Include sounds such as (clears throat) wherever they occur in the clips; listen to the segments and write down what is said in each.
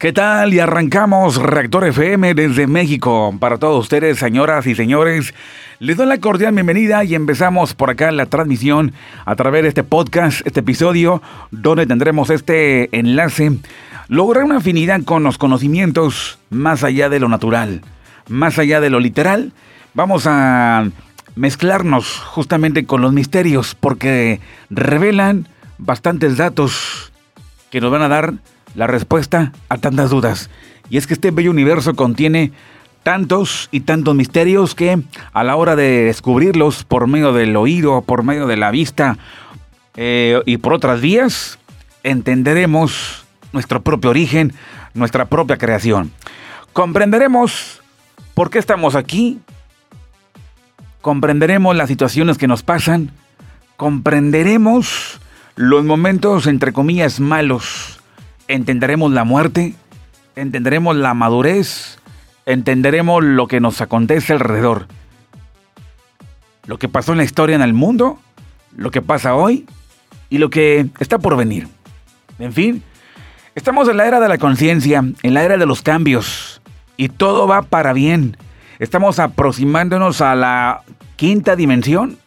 ¿Qué tal? Y arrancamos Reactor FM desde México. Para todos ustedes, señoras y señores, les doy la cordial bienvenida y empezamos por acá la transmisión a través de este podcast, este episodio, donde tendremos este enlace. Lograr una afinidad con los conocimientos más allá de lo natural, más allá de lo literal. Vamos a mezclarnos justamente con los misterios porque revelan bastantes datos que nos van a dar la respuesta a tantas dudas. Y es que este bello universo contiene tantos y tantos misterios que a la hora de descubrirlos por medio del oído, por medio de la vista eh, y por otras vías, entenderemos nuestro propio origen, nuestra propia creación. Comprenderemos por qué estamos aquí, comprenderemos las situaciones que nos pasan, comprenderemos los momentos entre comillas malos entenderemos la muerte, entenderemos la madurez, entenderemos lo que nos acontece alrededor. Lo que pasó en la historia en el mundo, lo que pasa hoy y lo que está por venir. En fin, estamos en la era de la conciencia, en la era de los cambios y todo va para bien. Estamos aproximándonos a la quinta dimensión.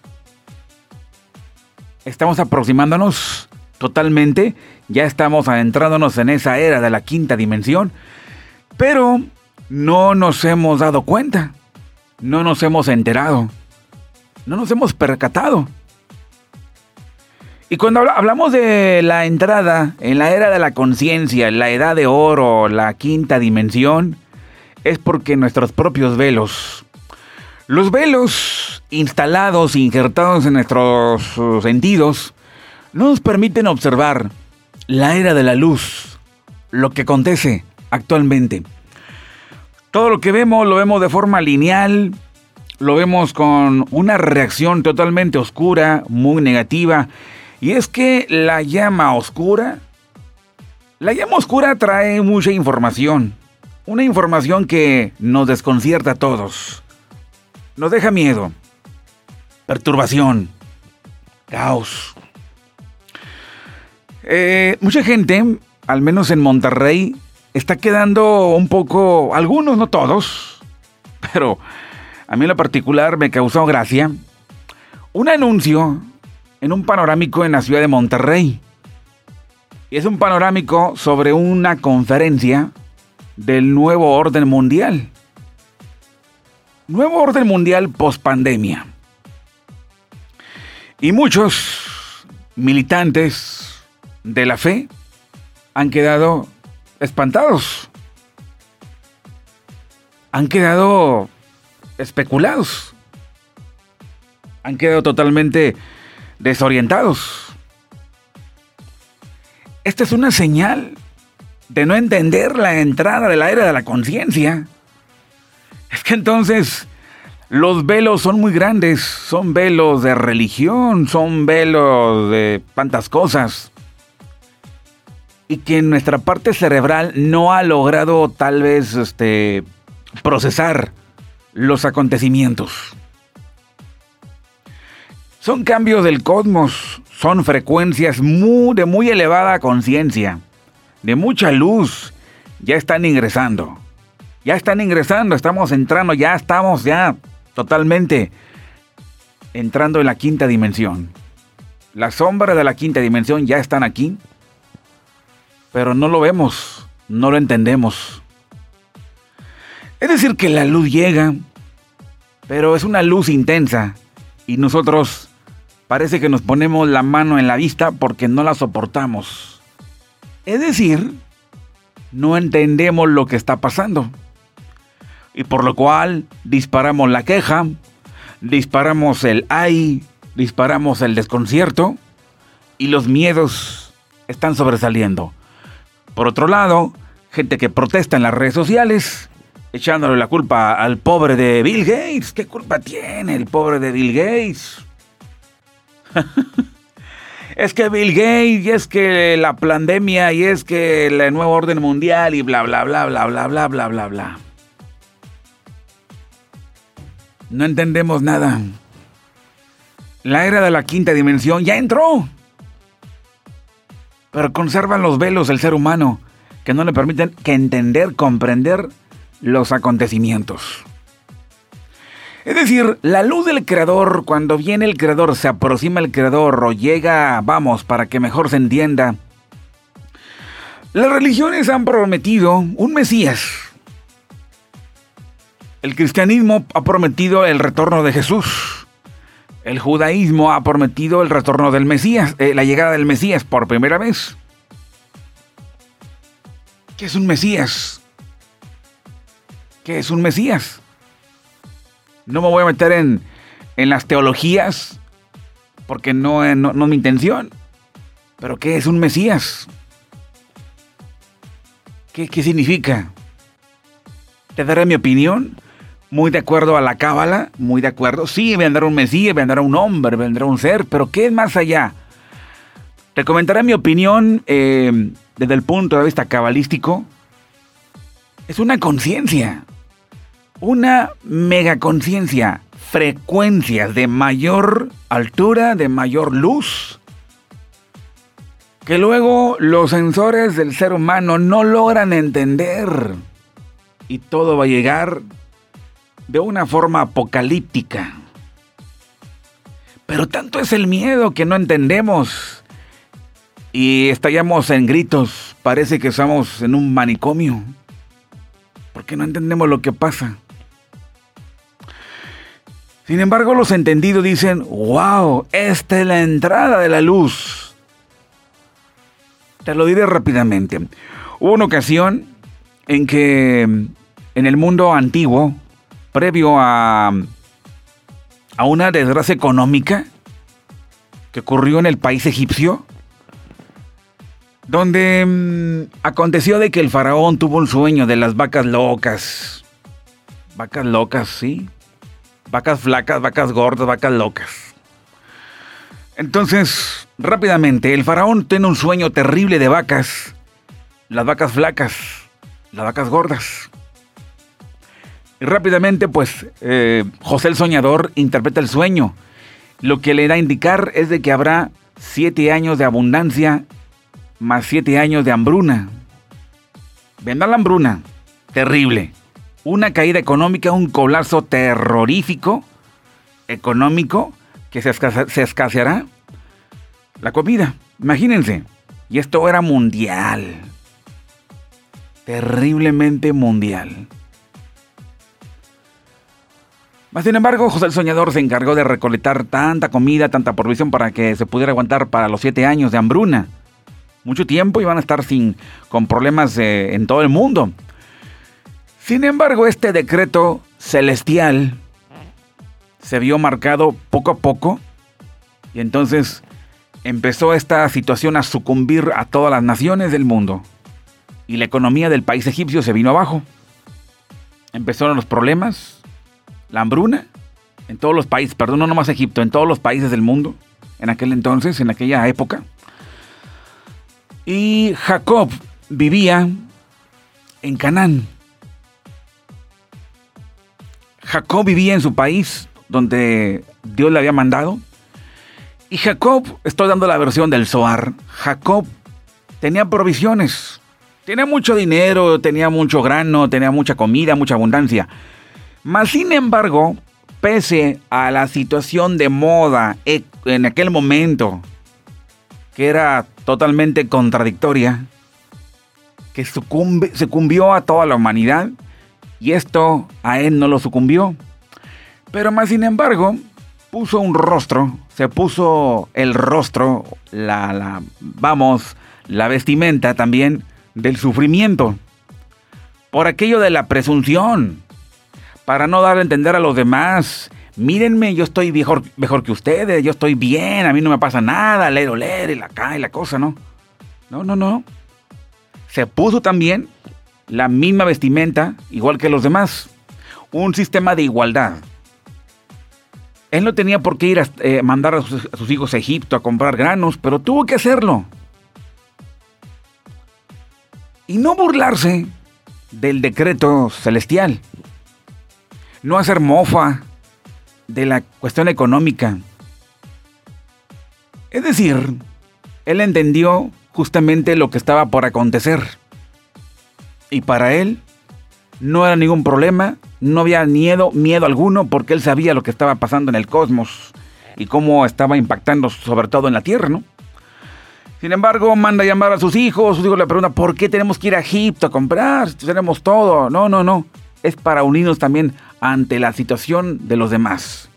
Estamos aproximándonos totalmente. Ya estamos adentrándonos en esa era de la quinta dimensión, pero no nos hemos dado cuenta, no nos hemos enterado, no nos hemos percatado. Y cuando hablamos de la entrada en la era de la conciencia, la edad de oro, la quinta dimensión, es porque nuestros propios velos, los velos instalados, injertados en nuestros sentidos, no nos permiten observar la era de la luz, lo que acontece actualmente. Todo lo que vemos lo vemos de forma lineal, lo vemos con una reacción totalmente oscura, muy negativa. Y es que la llama oscura, la llama oscura trae mucha información. Una información que nos desconcierta a todos. Nos deja miedo, perturbación, caos, eh, mucha gente, al menos en Monterrey, está quedando un poco, algunos, no todos, (laughs) pero a mí en lo particular me causó gracia, un anuncio en un panorámico en la ciudad de Monterrey. Y es un panorámico sobre una conferencia del nuevo orden mundial. Nuevo orden mundial post pandemia. Y muchos militantes de la fe han quedado espantados. Han quedado especulados. Han quedado totalmente desorientados. Esta es una señal de no entender la entrada de la era de la conciencia. Es que entonces los velos son muy grandes, son velos de religión, son velos de tantas cosas y que nuestra parte cerebral no ha logrado tal vez este, procesar los acontecimientos. Son cambios del cosmos, son frecuencias muy, de muy elevada conciencia, de mucha luz, ya están ingresando. Ya están ingresando, estamos entrando, ya estamos ya totalmente entrando en la quinta dimensión. Las sombras de la quinta dimensión ya están aquí pero no lo vemos, no lo entendemos. Es decir, que la luz llega, pero es una luz intensa y nosotros parece que nos ponemos la mano en la vista porque no la soportamos. Es decir, no entendemos lo que está pasando. Y por lo cual disparamos la queja, disparamos el ay, disparamos el desconcierto y los miedos están sobresaliendo. Por otro lado, gente que protesta en las redes sociales, echándole la culpa al pobre de Bill Gates. ¿Qué culpa tiene el pobre de Bill Gates? (laughs) es que Bill Gates, y es que la pandemia, y es que el nuevo orden mundial, y bla, bla, bla, bla, bla, bla, bla, bla, bla. No entendemos nada. La era de la quinta dimensión ya entró pero conservan los velos del ser humano que no le permiten que entender, comprender los acontecimientos. Es decir, la luz del creador, cuando viene el creador, se aproxima el creador o llega, vamos, para que mejor se entienda. Las religiones han prometido un Mesías. El cristianismo ha prometido el retorno de Jesús. El judaísmo ha prometido el retorno del Mesías, eh, la llegada del Mesías por primera vez. ¿Qué es un Mesías? ¿Qué es un Mesías? No me voy a meter en, las teologías, porque no, no, no es mi intención. Pero ¿qué es un Mesías? ¿Qué, ¿Qué, significa? Te daré mi opinión, muy de acuerdo a la cábala, muy de acuerdo. Sí, vendrá un Mesías, vendrá un hombre, vendrá un ser, pero ¿qué es más allá? Te comentaré mi opinión eh, desde el punto de vista cabalístico. Es una conciencia una mega conciencia, frecuencias de mayor altura, de mayor luz, que luego los sensores del ser humano no logran entender. Y todo va a llegar de una forma apocalíptica. Pero tanto es el miedo que no entendemos y estallamos en gritos. Parece que estamos en un manicomio. Porque no entendemos lo que pasa. Sin embargo, los entendidos dicen, wow, esta es la entrada de la luz. Te lo diré rápidamente. Hubo una ocasión en que en el mundo antiguo, previo a, a una desgracia económica que ocurrió en el país egipcio, donde mm, aconteció de que el faraón tuvo un sueño de las vacas locas. Vacas locas, sí. Vacas flacas, vacas gordas, vacas locas. Entonces, rápidamente, el faraón tiene un sueño terrible de vacas. Las vacas flacas, las vacas gordas. Rápidamente, pues, eh, José el Soñador interpreta el sueño. Lo que le da a indicar es de que habrá siete años de abundancia más siete años de hambruna. Vendrá la hambruna. Terrible una caída económica, un colapso terrorífico económico que se, escaseará la comida. Imagínense. Y esto era mundial. Terriblemente mundial. Sin embargo, José el Soñador se encargó de recolectar tanta comida, tanta provisión para que se pudiera aguantar para los siete años de hambruna. Mucho tiempo iban a estar sin, con problemas eh, en todo el mundo. Sin embargo, este decreto celestial se vio marcado poco a poco y entonces empezó esta situación a sucumbir a todas las naciones del mundo y la economía del país egipcio se vino abajo. Empezaron los problemas, la hambruna en todos los países, perdón, no nomás Egipto, en todos los países del mundo, en aquel entonces, en aquella época. Y Jacob vivía en Canaán. Jacob vivía en su país donde Dios le había mandado. Y Jacob, estoy dando la versión del Zohar, Jacob tenía provisiones, tenía mucho dinero, tenía mucho grano, tenía mucha comida, mucha abundancia. Mas sin embargo, pese a la situación de moda e, en aquel momento, que era totalmente contradictoria, que sucumbió a toda la humanidad, y esto a él no lo sucumbió. Pero más sin embargo, puso un rostro, se puso el rostro, la, la, vamos, la vestimenta también del sufrimiento. Por aquello de la presunción. Para no dar a entender a los demás, mírenme, yo estoy mejor, mejor que ustedes, yo estoy bien, a mí no me pasa nada, leer o leer y la cae la cosa, ¿no? No, no, no. Se puso también la misma vestimenta, igual que los demás. Un sistema de igualdad. Él no tenía por qué ir a eh, mandar a sus hijos a Egipto a comprar granos, pero tuvo que hacerlo. Y no burlarse del decreto celestial. No hacer mofa de la cuestión económica. Es decir, él entendió justamente lo que estaba por acontecer Y para él no era ningún problema, no había miedo, miedo alguno, porque él sabía lo que estaba pasando en el cosmos y cómo estaba impactando sobre todo en la Tierra, ¿no? Sin embargo, manda llamar a sus hijos, sus hijos le preguntan, ¿por qué tenemos que ir a Egipto a comprar? Tenemos todo. No, no, no. Es para unirnos también ante la situación de los demás.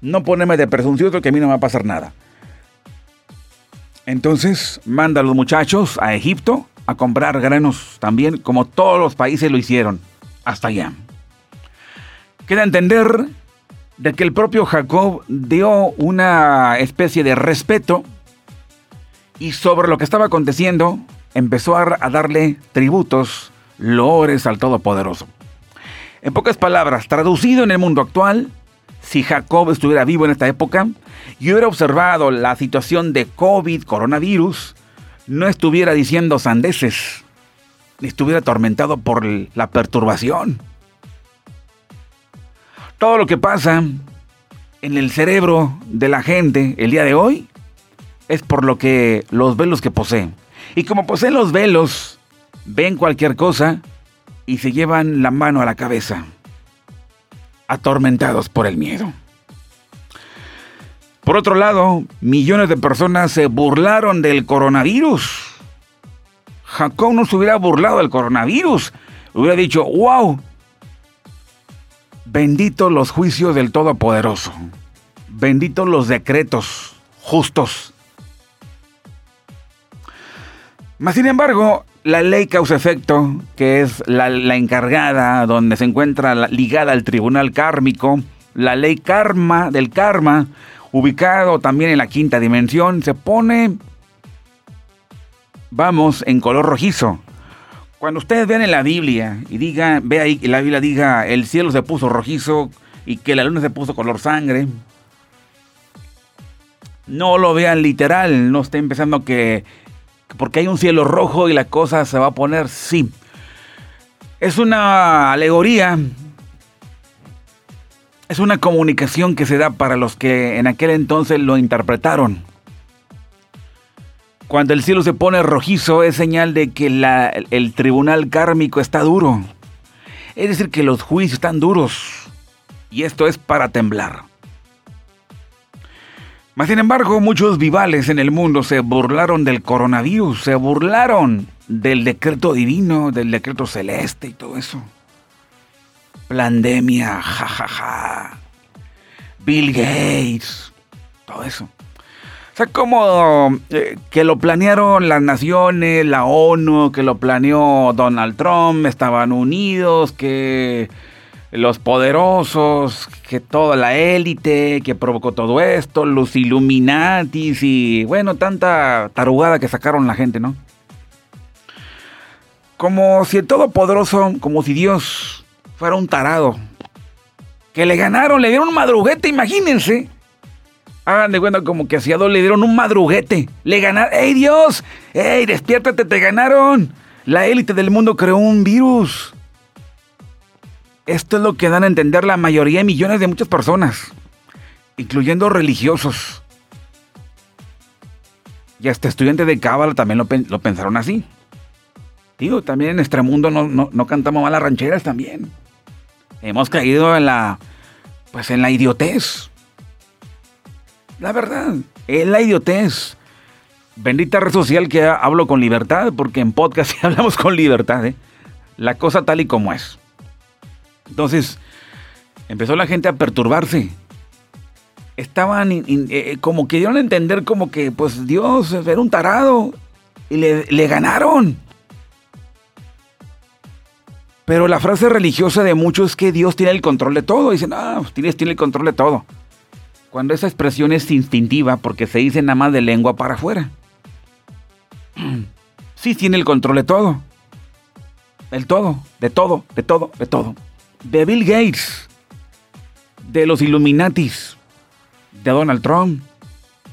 No ponerme de presuncioso que a mí no me va a pasar nada. Entonces manda a los muchachos a Egipto a comprar granos también, como todos los países lo hicieron, hasta allá. Queda entender de que el propio Jacob dio una especie de respeto y sobre lo que estaba aconteciendo empezó a, darle tributos, loores al Todopoderoso. En pocas palabras, traducido en el mundo actual, si Jacob estuviera vivo en esta época y hubiera observado la situación de COVID, coronavirus, no estuviera diciendo sandeces, ni estuviera atormentado por la perturbación. Todo lo que pasa en el cerebro de la gente el día de hoy es por lo que los velos que poseen. Y como poseen los velos, ven cualquier cosa y se llevan la mano a la cabeza, atormentados por el miedo. Por otro lado, millones de personas se burlaron del coronavirus. Jacob no se hubiera burlado del coronavirus. Hubiera dicho, wow, bendito los juicios del Todopoderoso. Benditos los decretos justos. Mas sin embargo, la ley causa-efecto, que es la, encargada donde se encuentra ligada al tribunal kármico, la ley karma del karma, ubicado también en la quinta dimensión, se pone, vamos, en color rojizo. Cuando ustedes vean en la Biblia y digan, ve ahí que la Biblia diga, el cielo se puso rojizo y que la luna se puso color sangre, no lo vean literal, no estén pensando que porque hay un cielo rojo y la cosa se va a poner, sí. Es una alegoría es una comunicación que se da para los que en aquel entonces lo interpretaron. Cuando el cielo se pone rojizo es señal de que el tribunal kármico está duro. Es decir, que los juicios están duros. Y esto es para temblar. Mas sin embargo, muchos vivales en el mundo se burlaron del coronavirus, se burlaron del decreto divino, del decreto celeste y todo eso. Pandemia, jajaja. Bill Gates, todo eso. O sea, como eh, que lo planearon las naciones, la ONU, que lo planeó Donald Trump, estaban unidos, que los poderosos, que toda la élite que provocó todo esto, los Illuminatis y bueno, tanta tarugada que sacaron la gente, ¿no? Como si el Todopoderoso, como si Dios fuera un tarado. Que le ganaron, le dieron un madruguete, imagínense. Hagan de cuenta como que a dos le dieron un madruguete. Le ganaron. ¡Ey Dios! ¡Ey, despiértate, te ganaron! La élite del mundo creó un virus. Esto es lo que dan a entender la mayoría de millones de muchas personas, incluyendo religiosos. Y hasta estudiantes de Cábala también lo, pensaron así. Digo, también en nuestro mundo no, no, no cantamos malas rancheras también. Hemos caído en la, pues en la idiotez. La verdad, es la idiotez. Bendita red social que hablo con libertad, porque en podcast (laughs) hablamos con libertad, ¿eh? La cosa tal y como es. Entonces, empezó la gente a perturbarse. Estaban eh, eh, como que dieron a entender como que, pues Dios era un tarado. Y le, ganaron. Pero la frase religiosa de muchos es que Dios tiene el control de todo. Dicen, ah, pues Dios tiene el control de todo. Cuando esa expresión es instintiva porque se dice nada más de lengua para afuera. (clears throat) Sí tiene el control de todo. El todo, de todo, de todo, de todo. De Bill Gates, de los Illuminatis, de Donald Trump,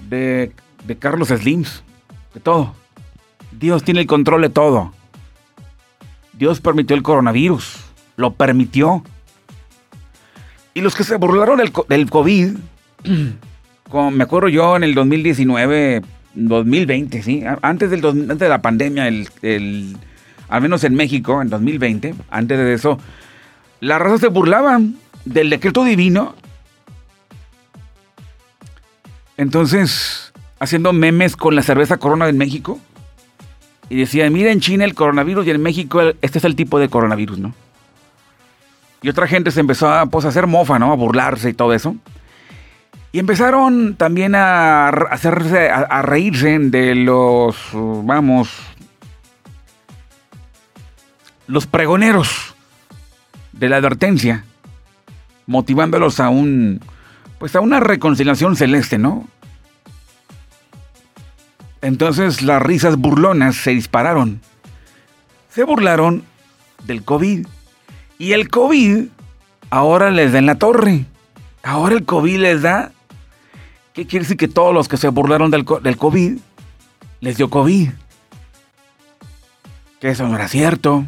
de, de Carlos Slims, de todo. Dios tiene el control de todo. Dios permitió el coronavirus, lo permitió. Y los que se burlaron del, COVID, (clears throat) como me acuerdo yo en el 2019, 2020, ¿sí? Antes, del, de la pandemia, el, al menos en México, en 2020, antes de eso, la raza se burlaban del decreto divino. Entonces, haciendo memes con la cerveza Corona en México. Y decían, mira en China el coronavirus y en México este es el tipo de coronavirus, ¿no? Y otra gente se empezó a, pues, a hacer mofa, ¿no? A burlarse y todo eso. Y empezaron también a hacerse, a, reírse de los, vamos, los pregoneros de la advertencia, motivándolos a un, pues a una reconciliación celeste, ¿no? Entonces las risas burlonas se dispararon. Se burlaron del COVID. Y el COVID ahora les da en la torre. Ahora el COVID les da ¿Qué quiere decir que todos los que se burlaron del, del COVID les dio COVID? Que eso no era cierto.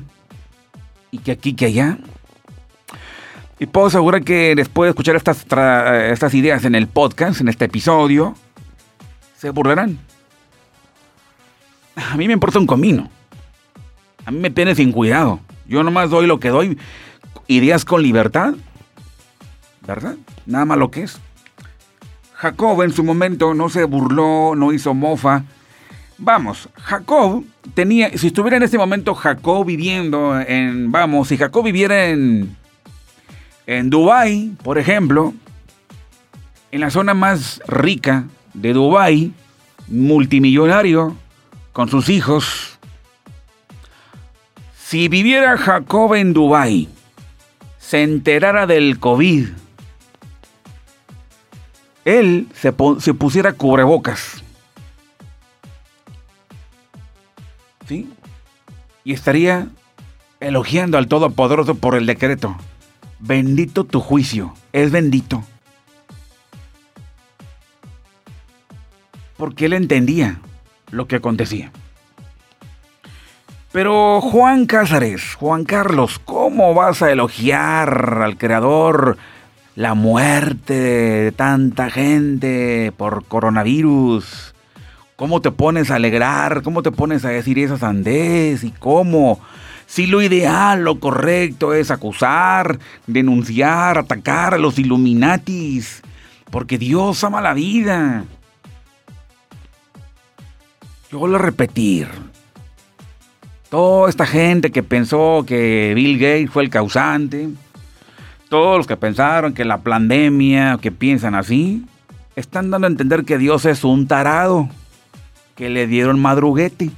Y que aquí, que allá. Y puedo asegurar que después de escuchar estas, estas ideas en el podcast, en este episodio, se burlarán. A mí me importa un comino. A mí me tiene sin cuidado. Yo nomás doy lo que doy. Ideas con libertad. ¿Verdad? Nada más lo que es. Jacob en su momento no se burló, no hizo mofa. Vamos, Jacob tenía, si estuviera en este momento Jacob viviendo en, vamos, si Jacob viviera en, en Dubai, por ejemplo, en la zona más rica de Dubai, multimillonario, con sus hijos, si viviera Jacob en Dubai, se enterara del COVID, él se, pusiera cubrebocas. ¿Sí? Y estaría elogiando al Todopoderoso por el decreto. Bendito tu juicio, es bendito. Porque él entendía lo que acontecía. Pero Juan Cázares, Juan Carlos, ¿cómo vas a elogiar al Creador la muerte de tanta gente por coronavirus. ¿Cómo te pones a alegrar? ¿Cómo te pones a decir esas sandez? ¿Y cómo? Si lo ideal, lo correcto es acusar, denunciar, atacar a los Illuminatis. Porque Dios ama la vida. Yo voy a repetir. Toda esta gente que pensó que Bill Gates fue el causante, todos los que pensaron que la pandemia, que piensan así, están dando a entender que Dios es un tarado, que le dieron madruguete,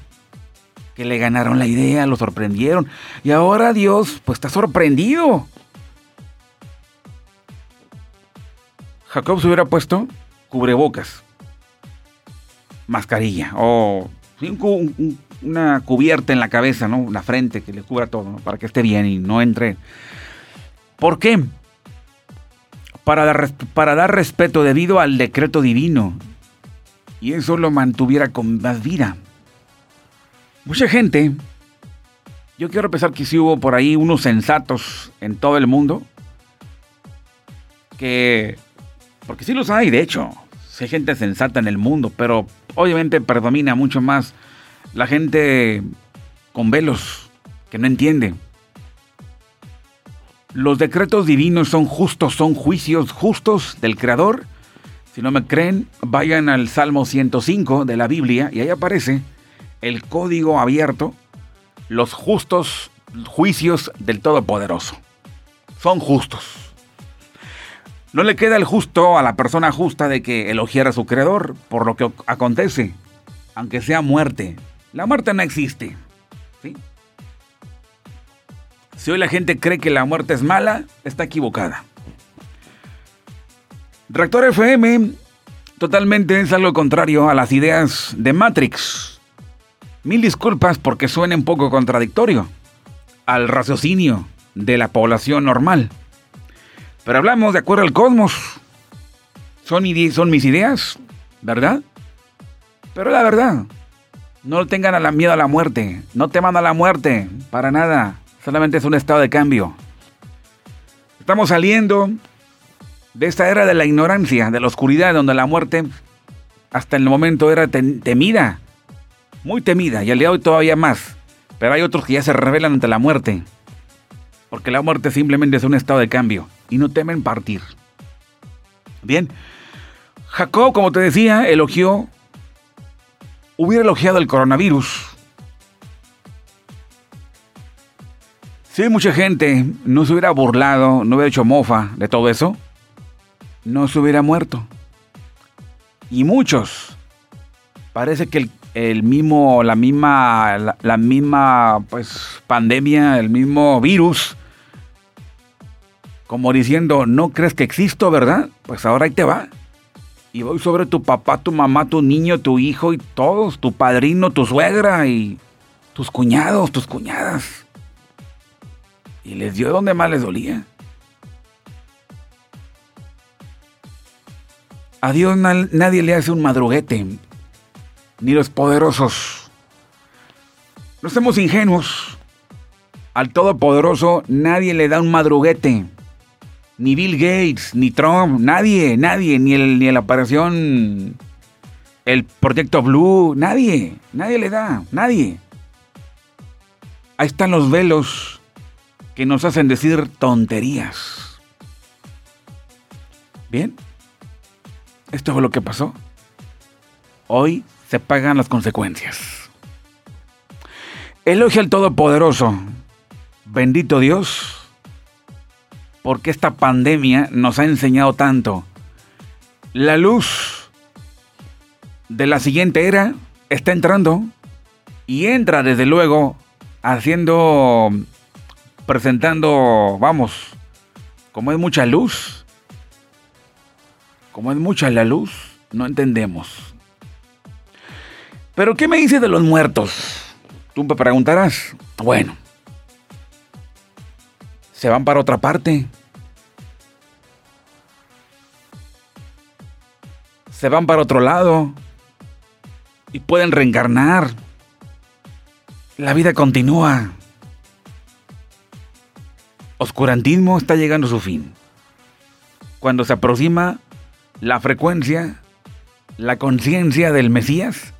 que le ganaron la idea, lo sorprendieron. Y ahora Dios, pues está sorprendido. Jacob se hubiera puesto cubrebocas, mascarilla o una cubierta en la cabeza, ¿no? La frente que le cubra todo, para que esté bien y no entre ¿Por qué? Para dar, para dar respeto debido al decreto divino. Y eso lo mantuviera con más vida. Mucha gente, yo quiero pensar que sí hubo por ahí unos sensatos en todo el mundo, que, porque sí los hay, de hecho, hay gente sensata en el mundo, pero obviamente predomina mucho más la gente con velos, que no entiende. Los decretos divinos son justos, son juicios justos del Creador. Si no me creen, vayan al Salmo 105 de la Biblia y ahí aparece el código abierto, los justos juicios del Todopoderoso. Son justos. No le queda el justo a la persona justa de que elogiara a su creador por lo que acontece, aunque sea muerte. La muerte no existe. Si hoy la gente cree que la muerte es mala, está equivocada. Rector FM totalmente es algo contrario a las ideas de Matrix. Mil disculpas porque suene un poco contradictorio al raciocinio de la población normal. Pero hablamos de acuerdo al cosmos. Son, mis ideas, ¿verdad? Pero la verdad, no tengan a la miedo a la muerte. No teman a la muerte, para nada. Solamente es un estado de cambio. Estamos saliendo de esta era de la ignorancia, de la oscuridad, donde la muerte hasta el momento era temida, muy temida, y al día de hoy todavía más. Pero hay otros que ya se rebelan ante la muerte. Porque la muerte simplemente es un estado de cambio y no temen partir. Bien, Jacob, como te decía, elogió, hubiera elogiado el coronavirus. Si mucha gente no se hubiera burlado, no hubiera hecho mofa de todo eso, no se hubiera muerto. Y muchos, parece que el, mismo, la misma, la, misma, pues, pandemia, el mismo virus, como diciendo, no crees que existo, ¿verdad? Pues ahora ahí te va. Y voy sobre tu papá, tu mamá, tu niño, tu hijo y todos, tu padrino, tu suegra y tus cuñados, tus cuñadas. Y les dio donde más les dolía. A Dios nadie le hace un madruguete, ni los poderosos. No somos ingenuos. Al Todopoderoso nadie le da un madruguete. Ni Bill Gates, ni Trump, nadie, nadie, ni, el, ni la operación, el proyecto Blue, nadie, nadie le da, nadie. Ahí están los velos que nos hacen decir tonterías. Bien, esto fue lo que pasó. Hoy se pagan las consecuencias. Elogia al Todopoderoso. Bendito Dios, porque esta pandemia nos ha enseñado tanto. La luz de la siguiente era está entrando y entra desde luego haciendo presentando, vamos, como es mucha luz, como es mucha la luz, no entendemos. Pero ¿qué me dices de los muertos? Tú me preguntarás. Bueno, se van para otra parte. Se van para otro lado. Y pueden reencarnar. La vida continúa oscurantismo está llegando a su fin. Cuando se aproxima la frecuencia, la conciencia del Mesías.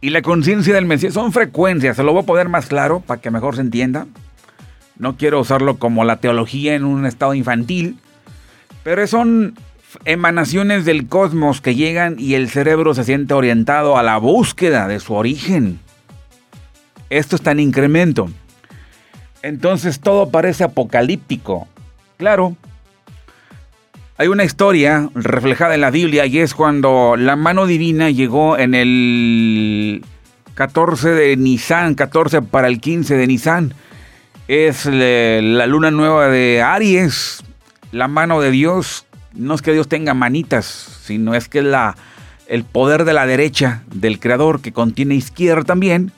Y la conciencia del Mesías son frecuencias, se lo voy a poner más claro para que mejor se entienda. No quiero usarlo como la teología en un estado infantil, pero son emanaciones del cosmos que llegan y el cerebro se siente orientado a la búsqueda de su origen. Esto está en incremento. Entonces todo parece apocalíptico. Claro, hay una historia reflejada en la Biblia y es cuando la mano divina llegó en el 14 de Nisan, 14 para el 15 de Nisan. Es la luna nueva de Aries. La mano de Dios, no es que Dios tenga manitas, sino es que la, el poder de la derecha del Creador, que contiene izquierda también,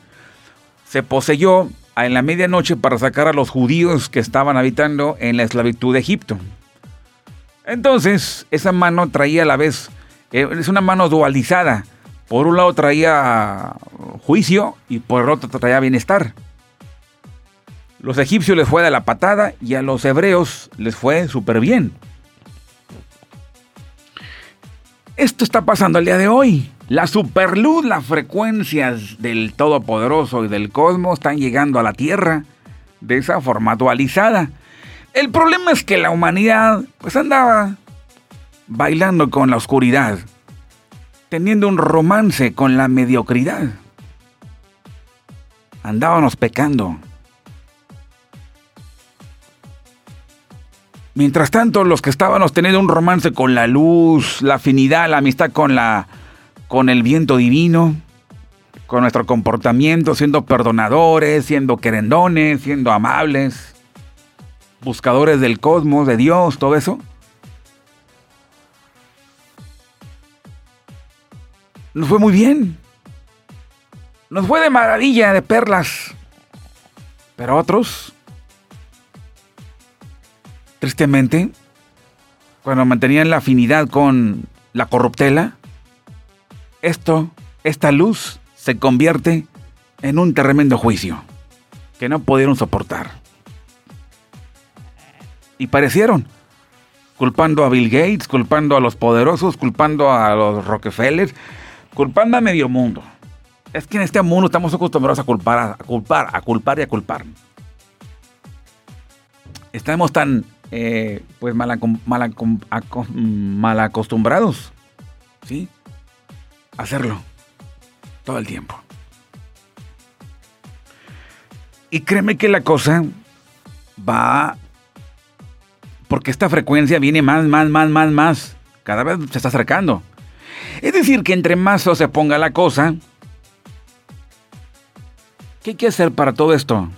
se poseyó en la medianoche para sacar a los judíos que estaban habitando en la esclavitud de Egipto. Entonces, esa mano traía a la vez, eh, es una mano dualizada. Por un lado traía juicio y por el otro traía bienestar. Los egipcios les fue de la patada y a los hebreos les fue súper bien. Esto está pasando el día de hoy. La superluz, las frecuencias del Todopoderoso y del cosmos están llegando a la Tierra de esa forma dualizada. El problema es que la humanidad pues andaba bailando con la oscuridad, teniendo un romance con la mediocridad. Andábamos pecando. Mientras tanto, los que estábamos teniendo un romance con la luz, la afinidad, la amistad con la con el viento divino, con nuestro comportamiento, siendo perdonadores, siendo querendones, siendo amables, buscadores del cosmos, de Dios, todo eso. Nos fue muy bien. Nos fue de maravilla, de perlas. Pero otros, tristemente, cuando mantenían la afinidad con la corruptela, esto, esta luz, se convierte en un tremendo juicio que no pudieron soportar. Y parecieron, culpando a Bill Gates, culpando a los poderosos, culpando a los Rockefeller, culpando a medio mundo. Es que en este mundo estamos acostumbrados a culpar, a culpar, a culpar y a culpar. Estamos tan eh, pues mal, mal acostumbrados, ¿sí? A hacerlo todo el tiempo. Y créeme que la cosa va porque esta frecuencia viene más, más, más, más, más. Cada vez se está acercando. Es decir, que entre más se ponga la cosa, ¿qué hay que hacer para todo esto?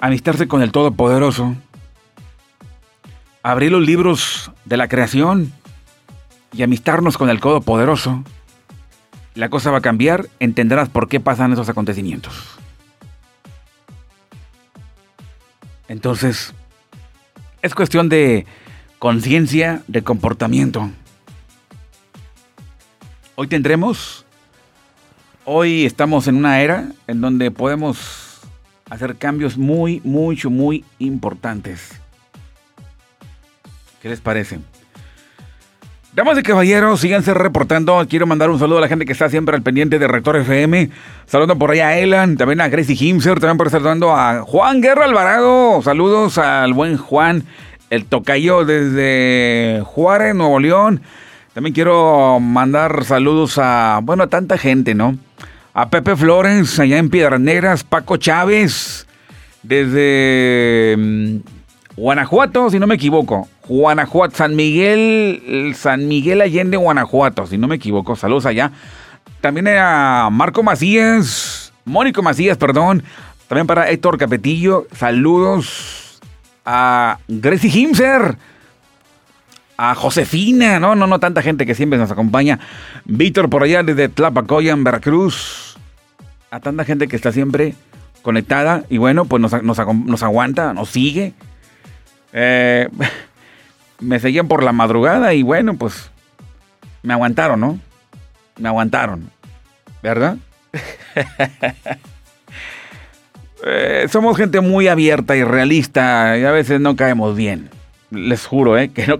Amistarse con el Todopoderoso. Abrir los libros de la creación y amistarnos con el Todopoderoso. La cosa va a cambiar, entenderás por qué pasan esos acontecimientos. Entonces, es cuestión de conciencia, de comportamiento. Hoy tendremos, hoy estamos en una era en donde podemos hacer cambios muy, mucho, muy importantes. ¿Qué les parece? Damas y caballeros, síganse reportando. Quiero mandar un saludo a la gente que está siempre al pendiente de Rector FM. Saludos por allá a Elan, también a Gracie Himser, también por estar dando a Juan Guerra Alvarado. Saludos al buen Juan, el tocayo desde Juárez, Nuevo León. También quiero mandar saludos a, bueno, a tanta gente, ¿no? A Pepe Flores, allá en Piedras Negras, Paco Chávez, desde mm, Guanajuato, si no me equivoco. Guanajuato, San Miguel, San Miguel Allende, Guanajuato, si no me equivoco. Saludos allá. También a Marco Macías, Mónico Macías, perdón. También para Héctor Capetillo. Saludos a Gracie Himser. A Josefina, no, no, no, tanta gente que siempre nos acompaña. Víctor por allá desde Tlapacoya, en Veracruz. A tanta gente que está siempre conectada y bueno, pues nos, nos aguanta, nos sigue. Eh, (laughs) me seguían por la madrugada y bueno, pues me aguantaron, ¿no? Me aguantaron, ¿verdad? (laughs) Eh, somos gente muy abierta y realista y a veces no caemos bien. Les juro, ¿eh? Que no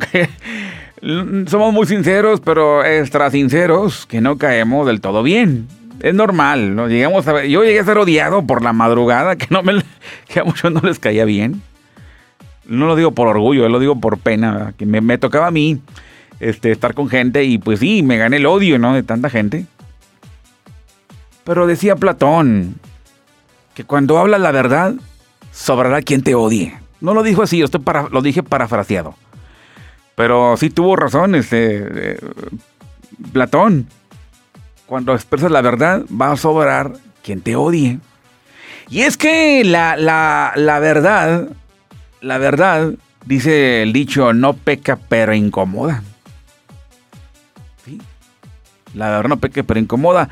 (laughs) Somos muy sinceros, pero extra sinceros, que no caemos del todo bien. Es normal, ¿no? Llegamos a... Yo llegué a ser odiado por la madrugada, que, no me... que a muchos no les caía bien no lo digo por orgullo, lo digo por pena, que me, tocaba a mí este, estar con gente y pues sí, me gané el odio, ¿no? De tanta gente. Pero decía Platón que cuando hablas la verdad, sobrará quien te odie. No lo dijo así, yo estoy para, lo dije parafraseado. Pero sí tuvo razón este, eh, Platón. Cuando expresas la verdad, va a sobrar quien te odie. Y es que la, la, la verdad la verdad, dice el dicho, no peca pero incomoda. ¿Sí? La verdad no peca pero incomoda.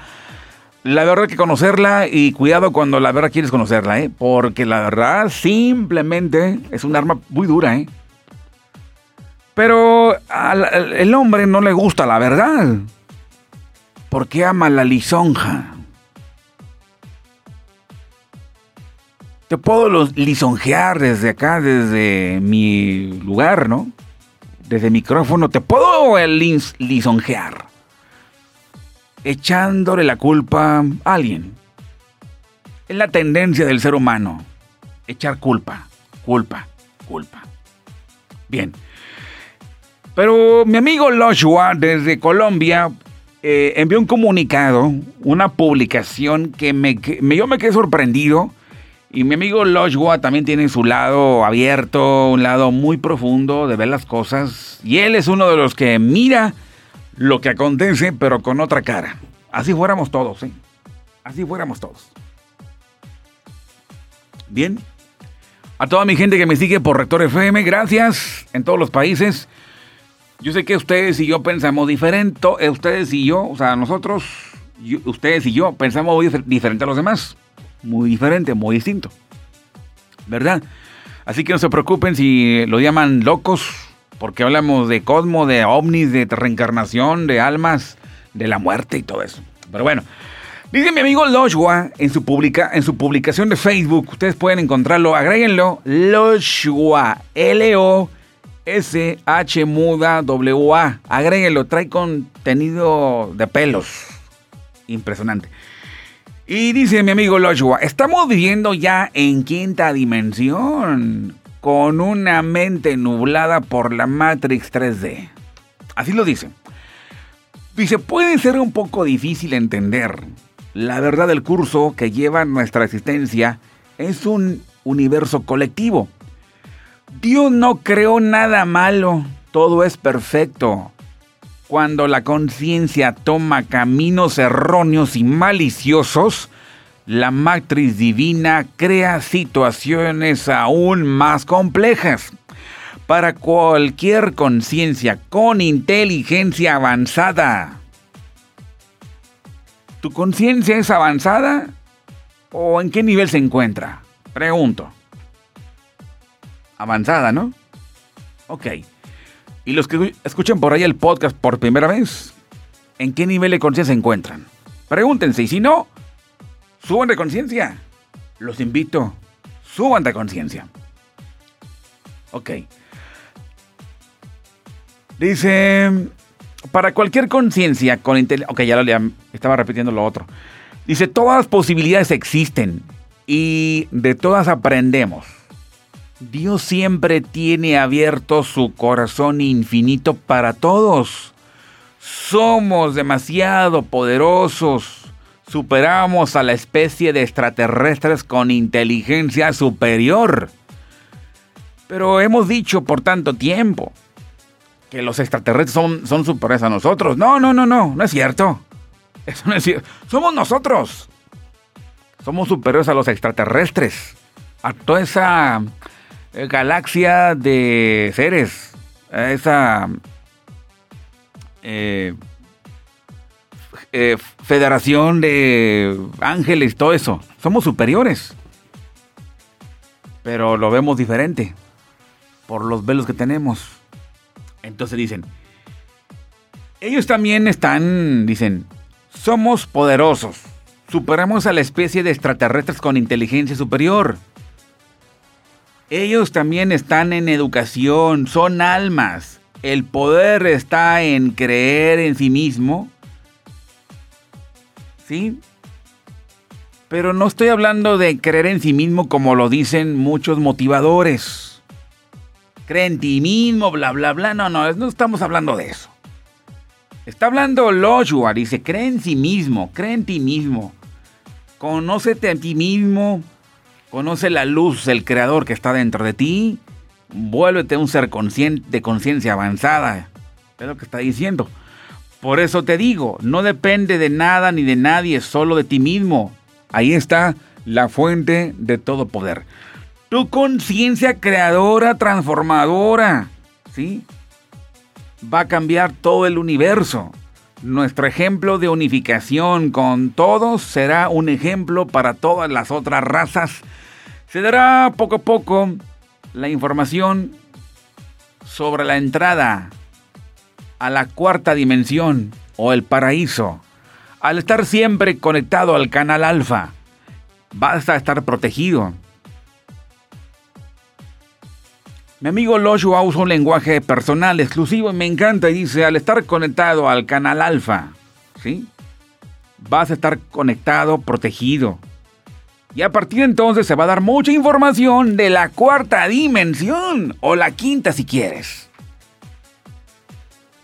La verdad hay que conocerla y cuidado cuando la verdad quieres conocerla, ¿eh? Porque la verdad simplemente es un arma muy dura, ¿eh? Pero al el hombre no le gusta la verdad. Porque ama la lisonja. Te puedo lisonjear desde acá, desde mi lugar, ¿no? Desde el micrófono, te puedo lisonjear. Echándole la culpa a alguien. Es la tendencia del ser humano. Echar culpa, culpa, culpa. Bien. Pero mi amigo Loshua desde Colombia eh, envió un comunicado, una publicación que me, yo me quedé sorprendido y mi amigo Loshua también tiene su lado abierto, un lado muy profundo de ver las cosas. Y él es uno de los que mira lo que acontece, pero con otra cara. Así fuéramos todos, ¿eh? Así fuéramos todos. Bien. A toda mi gente que me sigue por Rector FM, gracias en todos los países. Yo sé que ustedes y yo pensamos diferente. Eh, ustedes y yo, o sea, nosotros, ustedes y yo pensamos muy diferente a los demás muy diferente, muy distinto. ¿Verdad? Así que no se preocupen si lo llaman locos, porque hablamos de cosmos, de ovnis, de reencarnación, de almas, de la muerte y todo eso. Pero bueno, dice mi amigo Loshua en su, publica, en su publicación de Facebook, ustedes pueden encontrarlo, agréguenlo, Loshua, L-O-S-H muda W-A, agréguenlo, trae contenido de pelos Impresionante. Y dice mi amigo Loshua, estamos viviendo ya en quinta dimensión, con una mente nublada por la Matrix 3D. Así lo dice. Dice, puede ser un poco difícil entender. La verdad del curso que lleva nuestra existencia es un universo colectivo. Dios no creó nada malo, todo es perfecto. Cuando la conciencia toma caminos erróneos y maliciosos, la matriz divina crea situaciones aún más complejas. Para cualquier conciencia con inteligencia avanzada. ¿Tu conciencia es avanzada? ¿O en qué nivel se encuentra? Pregunto. Avanzada, ¿no? Ok. Y los que escuchan por ahí el podcast por primera vez, ¿en qué nivel de conciencia se encuentran? Pregúntense, y si no, suban de conciencia. Los invito, suban de conciencia. Ok. Dice, para cualquier conciencia con inteligencia... Ok, ya lo leí, estaba repitiendo lo otro. Dice, todas las posibilidades existen y de todas aprendemos. Dios siempre tiene abierto su corazón infinito para todos. Somos demasiado poderosos. Superamos a la especie de extraterrestres con inteligencia superior. Pero hemos dicho por tanto tiempo que los extraterrestres son, son superiores a nosotros. No, no, no, no, no es cierto. Eso no es cierto. Somos nosotros. Somos superiores a los extraterrestres. A toda esa galaxia de seres, esa eh, eh, federación de ángeles, todo eso. Somos superiores. Pero lo vemos diferente por los velos que tenemos. Entonces dicen, ellos también están, dicen, somos poderosos. Superamos a la especie de extraterrestres con inteligencia superior. Ellos también están en educación, son almas. El poder está en creer en sí mismo. ¿Sí? Pero no estoy hablando de creer en sí mismo como lo dicen muchos motivadores. Cree en ti mismo, bla, bla, bla. No, no, no estamos hablando de eso. Está hablando Loshua, dice, cree en sí mismo, cree en ti mismo. Conócete a ti mismo, Conoce la luz del creador que está dentro de ti. Vuélvete un ser de conciencia avanzada. Es lo que está diciendo. Por eso te digo, no depende de nada ni de nadie, solo de ti mismo. Ahí está la fuente de todo poder. Tu conciencia creadora, transformadora, ¿sí? Va a cambiar todo el universo. Nuestro ejemplo de unificación con todos será un ejemplo para todas las otras razas se dará poco a poco la información sobre la entrada a la cuarta dimensión o el paraíso. Al estar siempre conectado al canal alfa, vas a estar protegido. Mi amigo Loshua usa un lenguaje personal exclusivo y me encanta y dice, al estar conectado al canal alfa, ¿sí? Vas a estar conectado, protegido. Y a partir de entonces se va a dar mucha información de la cuarta dimensión, o la quinta si quieres.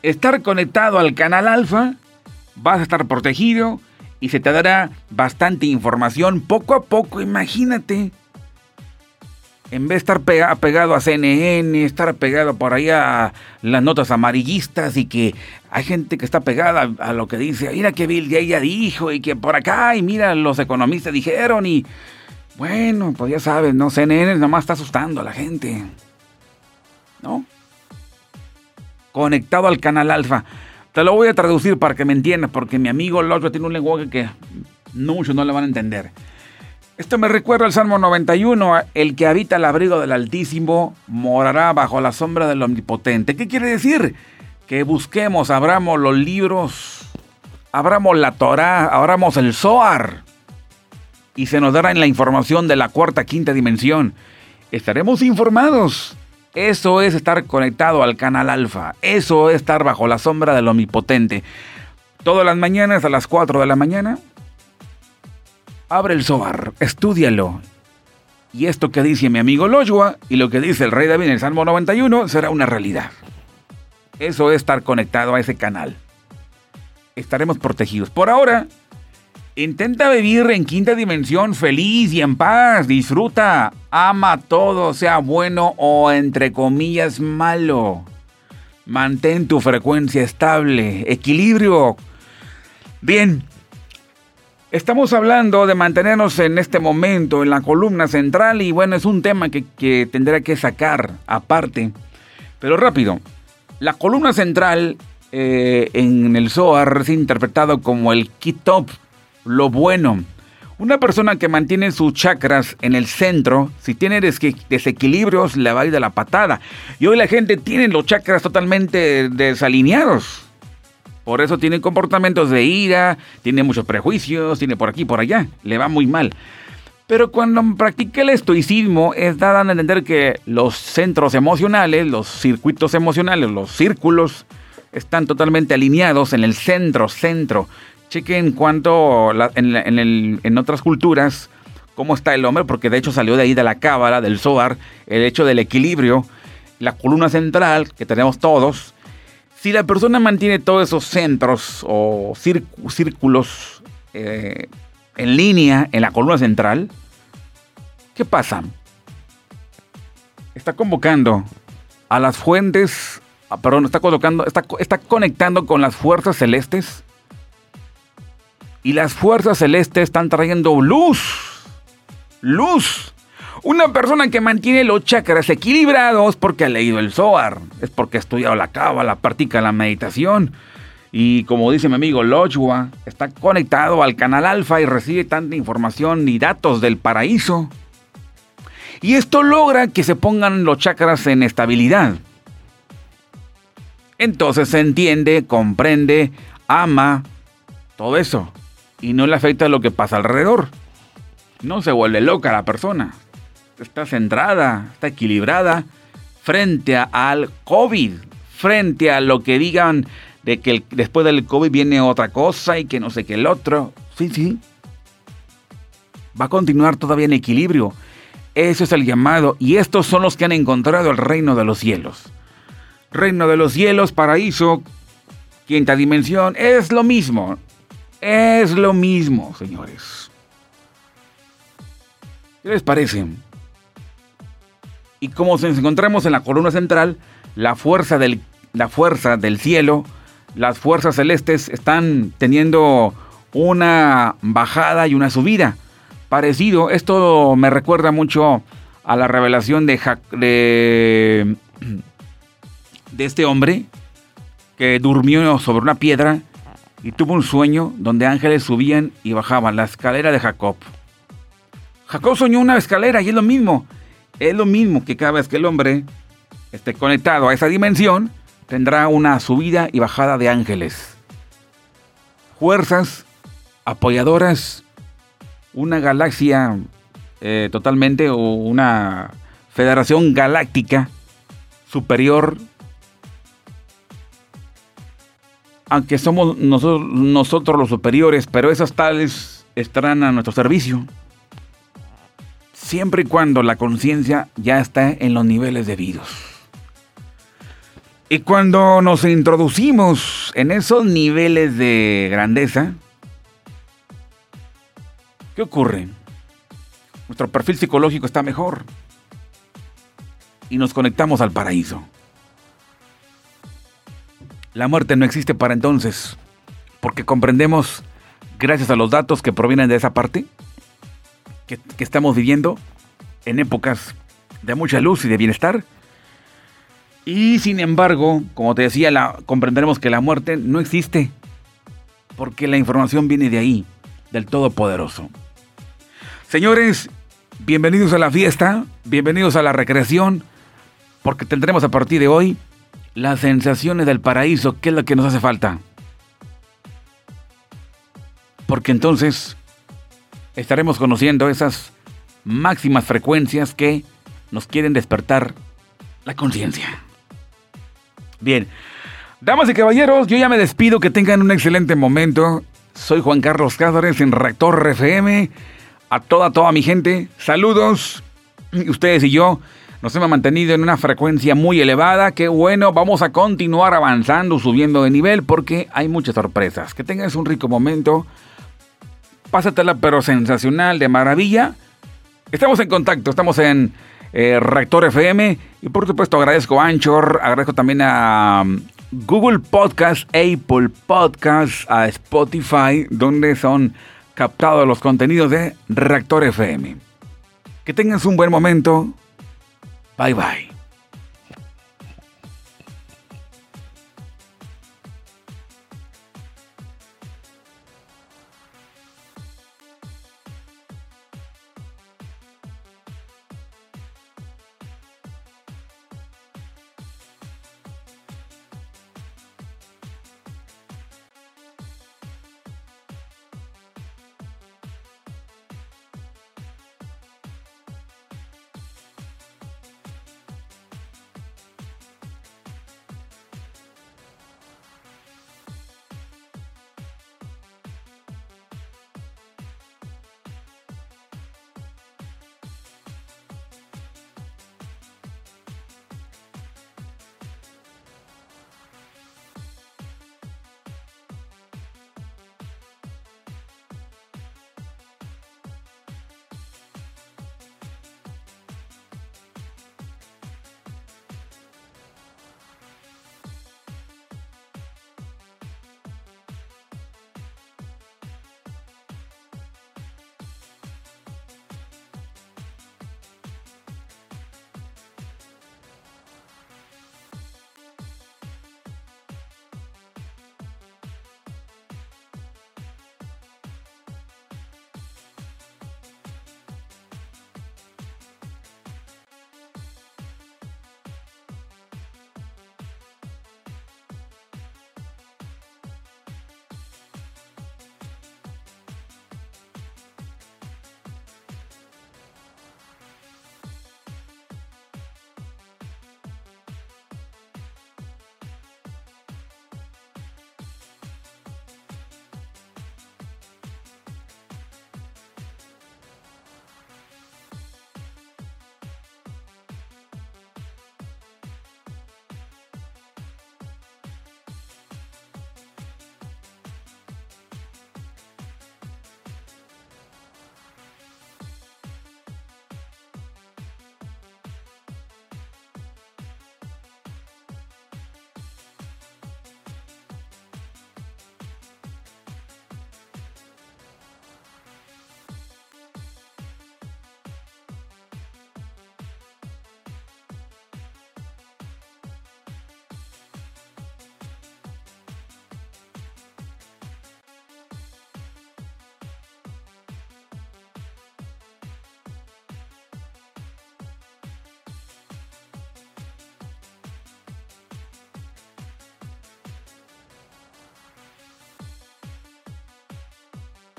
Estar conectado al canal alfa, vas a estar protegido y se te dará bastante información poco a poco, imagínate. En vez de estar pegado a CNN, estar pegado por ahí a las notas amarillistas y que hay gente que está pegada a, lo que dice, mira que Bill Gates ya dijo y que por acá y mira los economistas dijeron y bueno, pues ya sabes, ¿no? CNN nomás está asustando a la gente. ¿No? Conectado al canal alfa. Te lo voy a traducir para que me entiendas, porque mi amigo Lotro tiene un lenguaje que muchos no le van a entender. Esto me recuerda al Salmo 91, el que habita el abrigo del Altísimo morará bajo la sombra del Omnipotente. ¿Qué quiere decir? Que busquemos, abramos los libros, abramos la Torah, abramos el Zohar y se nos dará en la información de la cuarta, quinta dimensión. Estaremos informados. Eso es estar conectado al canal alfa. Eso es estar bajo la sombra del omnipotente. Todas las mañanas a las 4 de la mañana, abre el Zohar, estúdialo. Y esto que dice mi amigo Loyoa y lo que dice el rey David en el Salmo 91 será una realidad. Eso es estar conectado a ese canal. Estaremos protegidos. Por ahora, intenta vivir en quinta dimensión feliz y en paz. Disfruta, ama todo, sea bueno o entre comillas malo. Mantén tu frecuencia estable, equilibrio. Bien, estamos hablando de mantenernos en este momento en la columna central y bueno, es un tema que, que tendré que sacar aparte. Pero rápido, la columna central eh, en el Zohar es interpretado como el Kitop, lo bueno. Una persona que mantiene sus chakras en el centro, si tiene desequilibrios, le va a ir de la patada. Y hoy la gente tiene los chakras totalmente desalineados. Por eso tiene comportamientos de ira, tiene muchos prejuicios, tiene por aquí, por allá. Le va muy mal. Pero cuando practica el estoicismo es dado a entender que los centros emocionales, los circuitos emocionales, los círculos, están totalmente alineados en el centro, centro. Chequen cuánto en, en, otras culturas cómo está el hombre, porque de hecho salió de ahí de la cábala, del Zohar, el hecho del equilibrio, la columna central que tenemos todos. Si la persona mantiene todos esos centros o círculos eh, en línea en la columna central, ¿qué pasa? Está convocando a las fuentes, ah, perdón, está colocando, está, está conectando con las fuerzas celestes. Y las fuerzas celestes están trayendo luz. Luz. Una persona que mantiene los chakras equilibrados porque ha leído el Zohar, es porque ha estudiado la cábala, practica la meditación y como dice mi amigo Lochua, está conectado al canal alfa y recibe tanta información y datos del paraíso. Y esto logra que se pongan los chakras en estabilidad. Entonces se entiende, comprende, ama, todo eso. Y no le afecta lo que pasa alrededor. No se vuelve loca la persona. Está centrada, está equilibrada frente al COVID, frente a lo que digan de que después del COVID viene otra cosa y que no sé qué el otro. Sí, sí. Va a continuar todavía en equilibrio. Eso es el llamado y estos son los que han encontrado el reino de los cielos. Reino de los cielos, paraíso, quinta dimensión, es lo mismo. Es lo mismo, señores. ¿Qué les parece? Y como nos encontramos en la columna central, la fuerza del, la fuerza del cielo las fuerzas celestes están teniendo una bajada y una subida. Parecido, esto me recuerda mucho a la revelación de, de, de este hombre que durmió sobre una piedra y tuvo un sueño donde ángeles subían y bajaban la escalera de Jacob. Jacob soñó una escalera y es lo mismo. Es lo mismo que cada vez que el hombre esté conectado a esa dimensión, tendrá una subida y bajada de ángeles. Fuerzas apoyadoras, una galaxia eh, totalmente o una federación galáctica superior. Aunque somos nosotros, nosotros los superiores, pero esas tales estarán a nuestro servicio. Siempre y cuando la conciencia ya está en los niveles debidos. Y cuando nos introducimos en esos niveles de grandeza, ¿qué ocurre? Nuestro perfil psicológico está mejor y nos conectamos al paraíso. La muerte no existe para entonces, porque comprendemos, gracias a los datos que provienen de esa parte, que, estamos viviendo en épocas de mucha luz y de bienestar, y sin embargo, como te decía, la, comprenderemos que la muerte no existe, porque la información viene de ahí, del Todopoderoso. Señores, bienvenidos a la fiesta, bienvenidos a la recreación, porque tendremos a partir de hoy las sensaciones del paraíso, que es lo que nos hace falta. Porque entonces estaremos conociendo esas máximas frecuencias que nos quieren despertar la conciencia. Bien, Damas y caballeros, yo ya me despido, que tengan un excelente momento. Soy Juan Carlos Cázares en Rector FM. A toda, toda mi gente, saludos. Ustedes y yo nos hemos mantenido en una frecuencia muy elevada. Qué bueno, vamos a continuar avanzando, subiendo de nivel porque hay muchas sorpresas. Que tengas un rico momento. Pásatela pero sensacional, de maravilla. Estamos en contacto, estamos en eh, Rector FM y por supuesto agradezco a Anchor, agradezco también a um, Google Podcast, Apple Podcast, a Spotify, donde son captados los contenidos de Rector FM. Que tengas un buen momento. Bye bye.